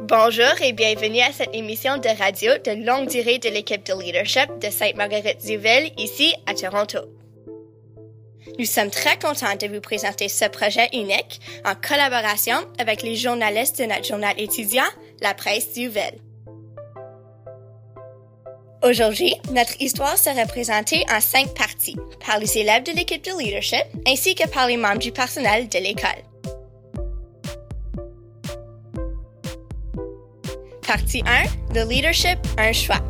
Bonjour et bienvenue à cette émission de radio de longue durée de l'équipe de leadership de Sainte-Marguerite-du-Ville ici à Toronto. Nous sommes très contents de vous présenter ce projet unique en collaboration avec les journalistes de notre journal étudiant, La Presse du. Aujourd'hui, notre histoire sera présentée en cinq parties par les élèves de l'équipe de leadership ainsi que par les membres du personnel de l'école. Partie 1, le leadership, un choix.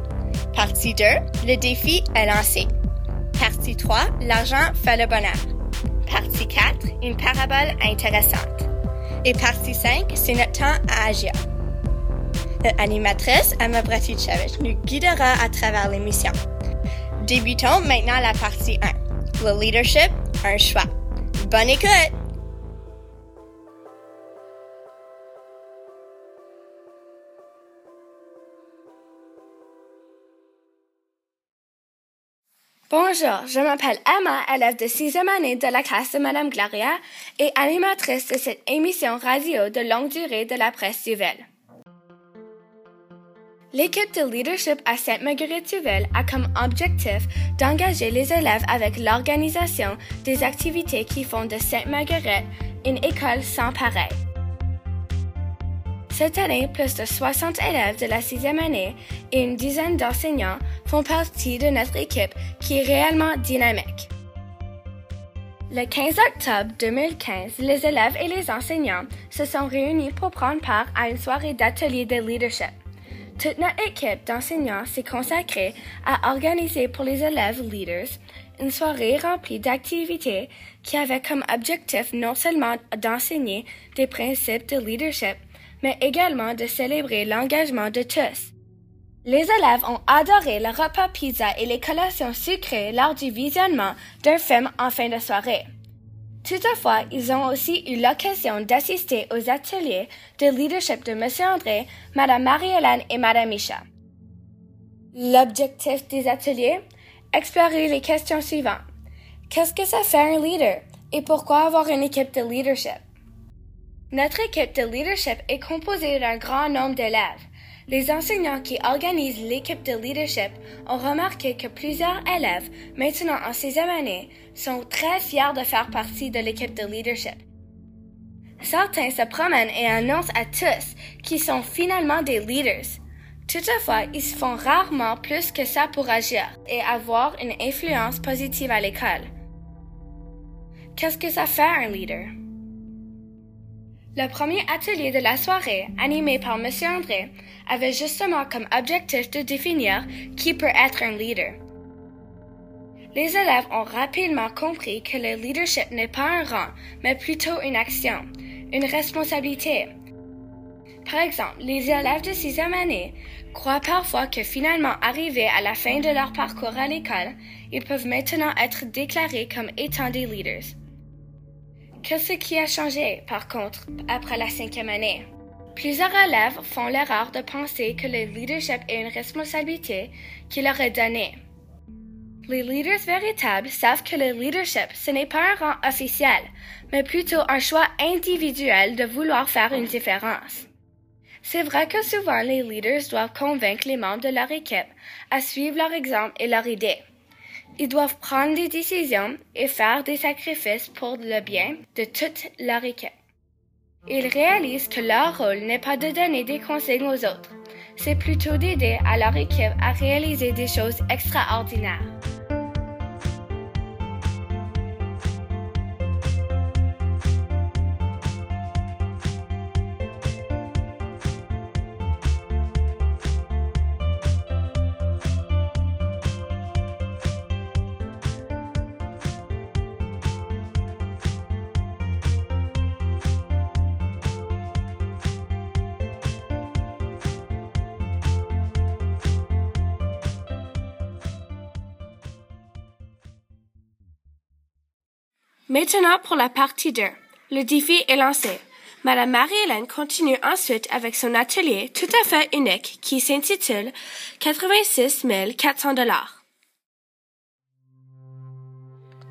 Partie 2, le défi est lancé. Partie 3, l'argent fait le bonheur. Partie 4, une parabole intéressante. Et partie 5, c'est notre temps à agir. L'animatrice Emma Bratichevich nous guidera à travers l'émission. Débutons maintenant la partie 1. Le leadership, un choix. Bonne écoute! Bonjour, je m'appelle Emma, élève de sixième année de la classe de Madame Gloria et animatrice de cette émission radio de longue durée de la presse Duvel. L'équipe de leadership à Sainte-Marguerite-Duvel a comme objectif d'engager les élèves avec l'organisation des activités qui font de Sainte-Marguerite une école sans pareil. Cette année, plus de 60 élèves de la sixième année et une dizaine d'enseignants font partie de notre équipe qui est réellement dynamique. Le 15 octobre 2015, les élèves et les enseignants se sont réunis pour prendre part à une soirée d'atelier de leadership. Toute notre équipe d'enseignants s'est consacrée à organiser pour les élèves leaders une soirée remplie d'activités qui avaient comme objectif non seulement d'enseigner des principes de leadership, mais également de célébrer l'engagement de tous. Les élèves ont adoré le repas pizza et les collations sucrées lors du visionnement d'un film en fin de soirée. Toutefois, ils ont aussi eu l'occasion d'assister aux ateliers de leadership de M. André, Mme Marie-Hélène et Mme Micha. L'objectif des ateliers? Explorer les questions suivantes. Qu'est-ce que ça fait un leader? Et pourquoi avoir une équipe de leadership? Notre équipe de leadership est composée d'un grand nombre d'élèves. Les enseignants qui organisent l'équipe de leadership ont remarqué que plusieurs élèves, maintenant en sixième année, sont très fiers de faire partie de l'équipe de leadership. Certains se promènent et annoncent à tous qu'ils sont finalement des leaders. Toutefois, ils font rarement plus que ça pour agir et avoir une influence positive à l'école. Qu'est-ce que ça fait un leader? Le premier atelier de la soirée, animé par M. André, avait justement comme objectif de définir qui peut être un leader. Les élèves ont rapidement compris que le leadership n'est pas un rang, mais plutôt une action, une responsabilité. Par exemple, les élèves de sixième année croient parfois que finalement arrivés à la fin de leur parcours à l'école, ils peuvent maintenant être déclarés comme étant des leaders. Qu'est-ce qui a changé, par contre, après la cinquième année? Plusieurs élèves font l'erreur de penser que le leadership est une responsabilité qui leur est donnée. Les leaders véritables savent que le leadership, ce n'est pas un rang officiel, mais plutôt un choix individuel de vouloir faire une différence. C'est vrai que souvent les leaders doivent convaincre les membres de leur équipe à suivre leur exemple et leur idée. Ils doivent prendre des décisions et faire des sacrifices pour le bien de toute leur équipe. Ils réalisent que leur rôle n'est pas de donner des consignes aux autres, c'est plutôt d'aider à leur équipe à réaliser des choses extraordinaires. Maintenant pour la partie 2. Le défi est lancé. Madame Marie-Hélène continue ensuite avec son atelier tout à fait unique qui s'intitule 86 400 dollars.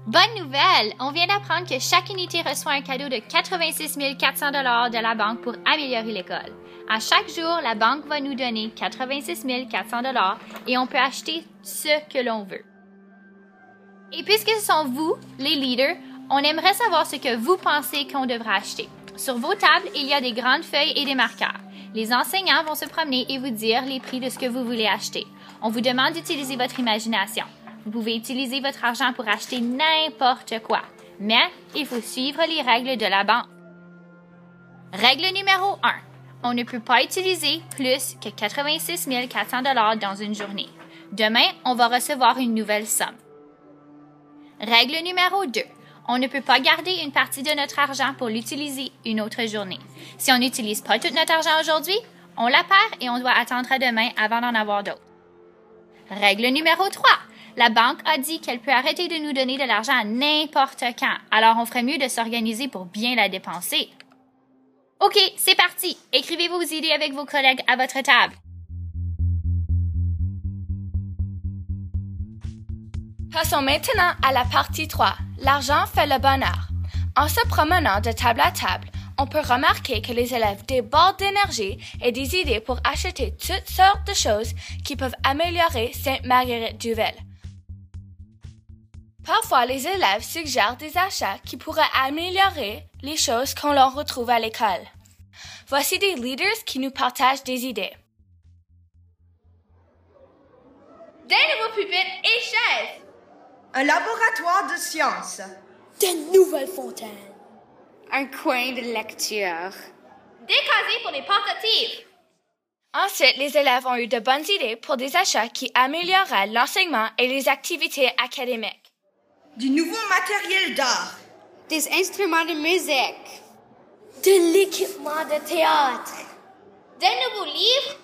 Bonne nouvelle! On vient d'apprendre que chaque unité reçoit un cadeau de 86 400 dollars de la banque pour améliorer l'école. À chaque jour, la banque va nous donner 86 400 dollars et on peut acheter ce que l'on veut. Et puisque ce sont vous, les leaders, on aimerait savoir ce que vous pensez qu'on devrait acheter. Sur vos tables, il y a des grandes feuilles et des marqueurs. Les enseignants vont se promener et vous dire les prix de ce que vous voulez acheter. On vous demande d'utiliser votre imagination. Vous pouvez utiliser votre argent pour acheter n'importe quoi, mais il faut suivre les règles de la banque. Règle numéro 1. On ne peut pas utiliser plus que 86 400 dollars dans une journée. Demain, on va recevoir une nouvelle somme. Règle numéro 2. On ne peut pas garder une partie de notre argent pour l'utiliser une autre journée. Si on n'utilise pas tout notre argent aujourd'hui, on la perd et on doit attendre à demain avant d'en avoir d'autres. Règle numéro 3. La banque a dit qu'elle peut arrêter de nous donner de l'argent à n'importe quand, alors on ferait mieux de s'organiser pour bien la dépenser. OK, c'est parti. Écrivez vos idées avec vos collègues à votre table. Passons maintenant à la partie 3. L'argent fait le bonheur. En se promenant de table à table, on peut remarquer que les élèves débordent d'énergie et des idées pour acheter toutes sortes de choses qui peuvent améliorer Sainte-Marguerite-Duvel. Parfois, les élèves suggèrent des achats qui pourraient améliorer les choses qu'on leur retrouve à l'école. Voici des leaders qui nous partagent des idées. Des nouveaux pupitres et chaises. Un laboratoire de sciences. De nouvelles fontaines. Un coin de lecture. Des casiers pour les portatives. Ensuite, les élèves ont eu de bonnes idées pour des achats qui amélioreraient l'enseignement et les activités académiques. Du nouveau matériel d'art. Des instruments de musique. De l'équipement de théâtre. Des nouveaux livres.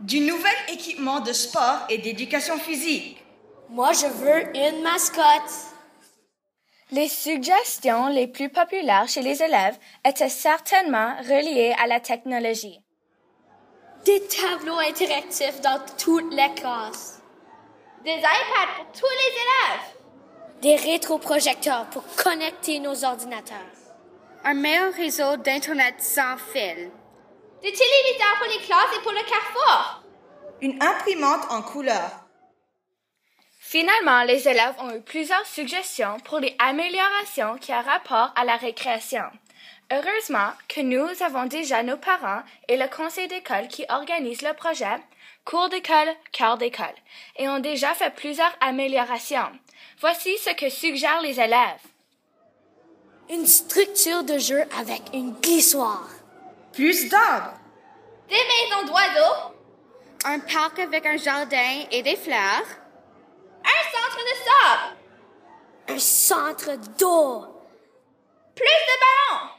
Du nouvel équipement de sport et d'éducation physique. Moi, je veux une mascotte. Les suggestions les plus populaires chez les élèves étaient certainement reliées à la technologie. Des tableaux interactifs dans toutes les classes. Des iPads pour tous les élèves. Des rétroprojecteurs pour connecter nos ordinateurs. Un meilleur réseau d'Internet sans fil. Des téléviseurs pour les classes et pour le carrefour. Une imprimante en couleur. Finalement, les élèves ont eu plusieurs suggestions pour les améliorations qui ont rapport à la récréation. Heureusement que nous avons déjà nos parents et le conseil d'école qui organisent le projet cours d'école, cœur d'école, et ont déjà fait plusieurs améliorations. Voici ce que suggèrent les élèves. Une structure de jeu avec une glissoire. Plus d'arbres. Des maisons d'oiseaux. Un parc avec un jardin et des fleurs. Un centre de sable. Un centre d'eau. Plus de ballons.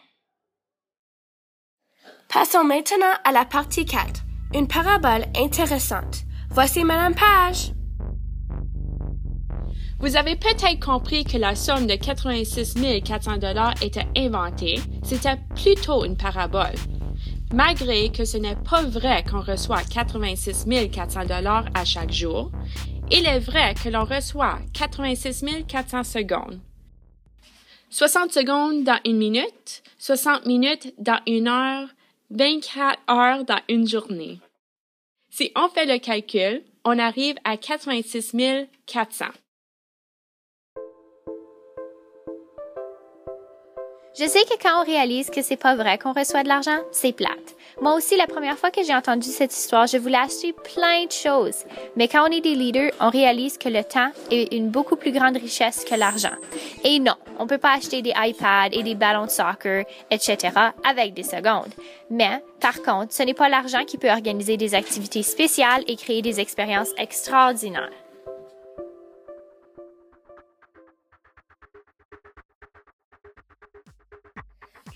Passons maintenant à la partie 4. Une parabole intéressante. Voici Madame Page. Vous avez peut-être compris que la somme de 86 400 dollars était inventée. C'était plutôt une parabole. Malgré que ce n'est pas vrai qu'on reçoit 86 400 dollars à chaque jour, il est vrai que l'on reçoit 86 400 secondes. 60 secondes dans une minute, 60 minutes dans une heure, 24 heures dans une journée. Si on fait le calcul, on arrive à 86 400. Je sais que quand on réalise que c'est pas vrai qu'on reçoit de l'argent, c'est plate. Moi aussi, la première fois que j'ai entendu cette histoire, je voulais acheter plein de choses. Mais quand on est des leaders, on réalise que le temps est une beaucoup plus grande richesse que l'argent. Et non, on peut pas acheter des iPads et des ballons de soccer, etc. avec des secondes. Mais, par contre, ce n'est pas l'argent qui peut organiser des activités spéciales et créer des expériences extraordinaires.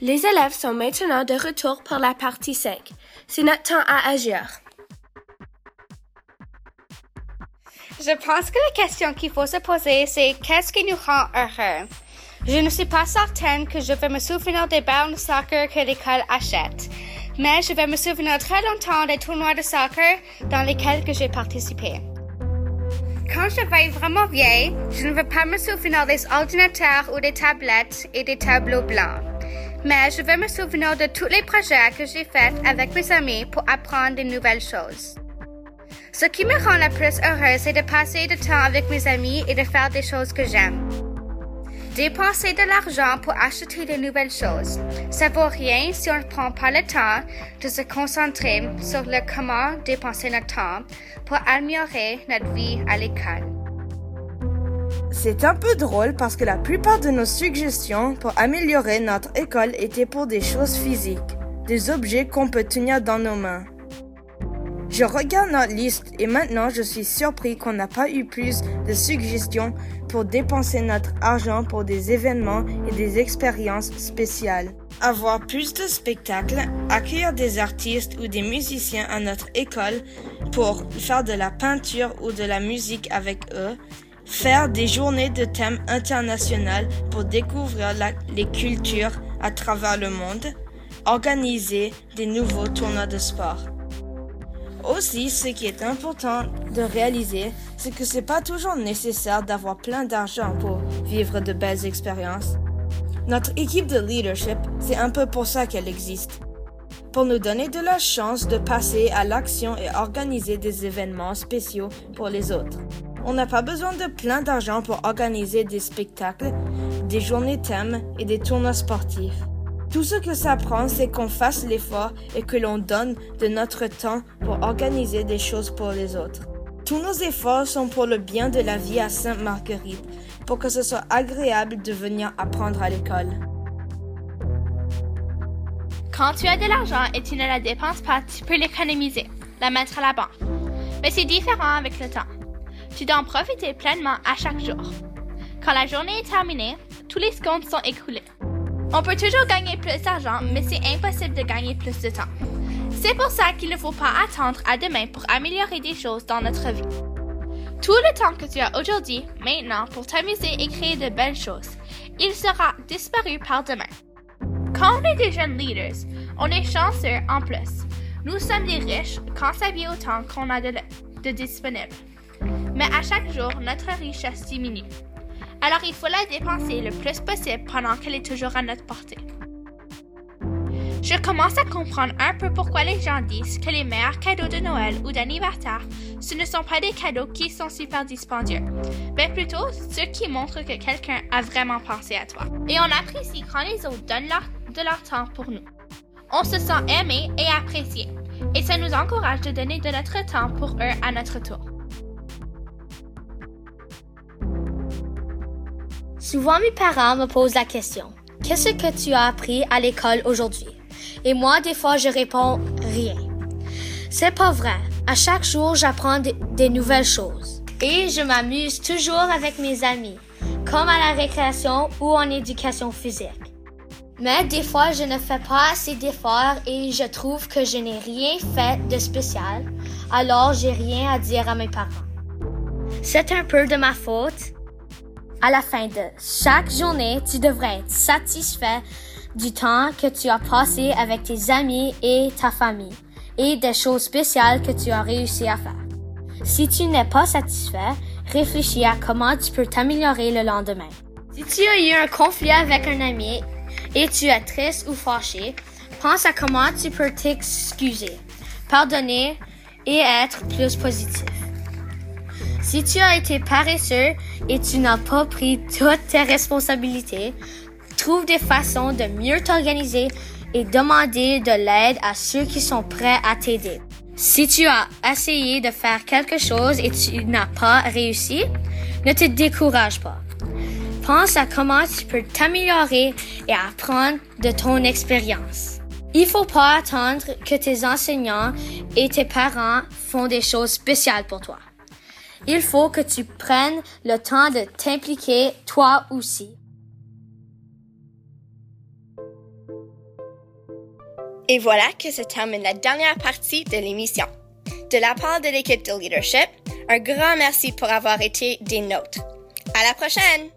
Les élèves sont maintenant de retour pour la partie 5. C'est notre temps à agir. Je pense que la question qu'il faut se poser, c'est qu'est-ce qui nous rend heureux? Je ne suis pas certaine que je vais me souvenir des ballons de soccer que l'école achète, mais je vais me souvenir très longtemps des tournois de soccer dans lesquels j'ai participé. Quand je vais vraiment vieille, je ne veux pas me souvenir des ordinateurs ou des tablettes et des tableaux blancs. Mais je vais me souvenir de tous les projets que j'ai faits avec mes amis pour apprendre de nouvelles choses. Ce qui me rend la plus heureuse, c'est de passer du temps avec mes amis et de faire des choses que j'aime. Dépenser de l'argent pour acheter de nouvelles choses, ça vaut rien si on ne prend pas le temps de se concentrer sur le comment dépenser notre temps pour améliorer notre vie à l'école. C'est un peu drôle parce que la plupart de nos suggestions pour améliorer notre école étaient pour des choses physiques, des objets qu'on peut tenir dans nos mains. Je regarde notre liste et maintenant je suis surpris qu'on n'a pas eu plus de suggestions pour dépenser notre argent pour des événements et des expériences spéciales. Avoir plus de spectacles, accueillir des artistes ou des musiciens à notre école pour faire de la peinture ou de la musique avec eux, faire des journées de thèmes internationaux pour découvrir les cultures à travers le monde, organiser des nouveaux tournois de sport. Aussi, ce qui est important de réaliser, c'est que c'est pas toujours nécessaire d'avoir plein d'argent pour vivre de belles expériences. Notre équipe de leadership, c'est un peu pour ça qu'elle existe. Pour nous donner de la chance de passer à l'action et organiser des événements spéciaux pour les autres. On n'a pas besoin de plein d'argent pour organiser des spectacles, des journées thèmes et des tournois sportifs. Tout ce que ça prend, c'est qu'on fasse l'effort et que l'on donne de notre temps pour organiser des choses pour les autres. Tous nos efforts sont pour le bien de la vie à Sainte-Marguerite, pour que ce soit agréable de venir apprendre à l'école. Quand tu as de l'argent et tu ne la dépenses pas, tu peux l'économiser, la mettre à la banque. Mais c'est différent avec le temps. Tu dois en profiter pleinement à chaque jour. Quand la journée est terminée, tous les comptes sont écoulés. On peut toujours gagner plus d'argent, mais c'est impossible de gagner plus de temps. C'est pour ça qu'il ne faut pas attendre à demain pour améliorer des choses dans notre vie. Tout le temps que tu as aujourd'hui, maintenant, pour t'amuser et créer de belles choses, il sera disparu par demain. Quand on est des jeunes leaders, on est chanceux en plus. Nous sommes des riches quand ça vient au temps qu'on a de, de disponible. Mais à chaque jour, notre richesse diminue. Alors il faut la dépenser le plus possible pendant qu'elle est toujours à notre portée. Je commence à comprendre un peu pourquoi les gens disent que les meilleurs cadeaux de Noël ou d'anniversaire, ce ne sont pas des cadeaux qui sont super dispendieux, mais plutôt ceux qui montrent que quelqu'un a vraiment pensé à toi. Et on apprécie quand les autres donnent de leur temps pour nous. On se sent aimé et apprécié, et ça nous encourage de donner de notre temps pour eux à notre tour. Souvent, mes parents me posent la question Qu'est-ce que tu as appris à l'école aujourd'hui Et moi, des fois, je réponds Rien. C'est pas vrai. À chaque jour, j'apprends des nouvelles choses. Et je m'amuse toujours avec mes amis, comme à la récréation ou en éducation physique. Mais des fois, je ne fais pas assez d'efforts et je trouve que je n'ai rien fait de spécial, alors j'ai rien à dire à mes parents. C'est un peu de ma faute, à la fin de chaque journée, tu devrais être satisfait du temps que tu as passé avec tes amis et ta famille et des choses spéciales que tu as réussi à faire. Si tu n'es pas satisfait, réfléchis à comment tu peux t'améliorer le lendemain. Si tu as eu un conflit avec un ami et tu es triste ou fâché, pense à comment tu peux t'excuser, pardonner et être plus positif. Si tu as été paresseux et tu n'as pas pris toutes tes responsabilités, trouve des façons de mieux t'organiser et demander de l'aide à ceux qui sont prêts à t'aider. Si tu as essayé de faire quelque chose et tu n'as pas réussi, ne te décourage pas. Pense à comment tu peux t'améliorer et apprendre de ton expérience. Il faut pas attendre que tes enseignants et tes parents font des choses spéciales pour toi. Il faut que tu prennes le temps de t'impliquer toi aussi. Et voilà que se termine la dernière partie de l'émission. De la part de l'équipe de leadership, un grand merci pour avoir été des nôtres. À la prochaine!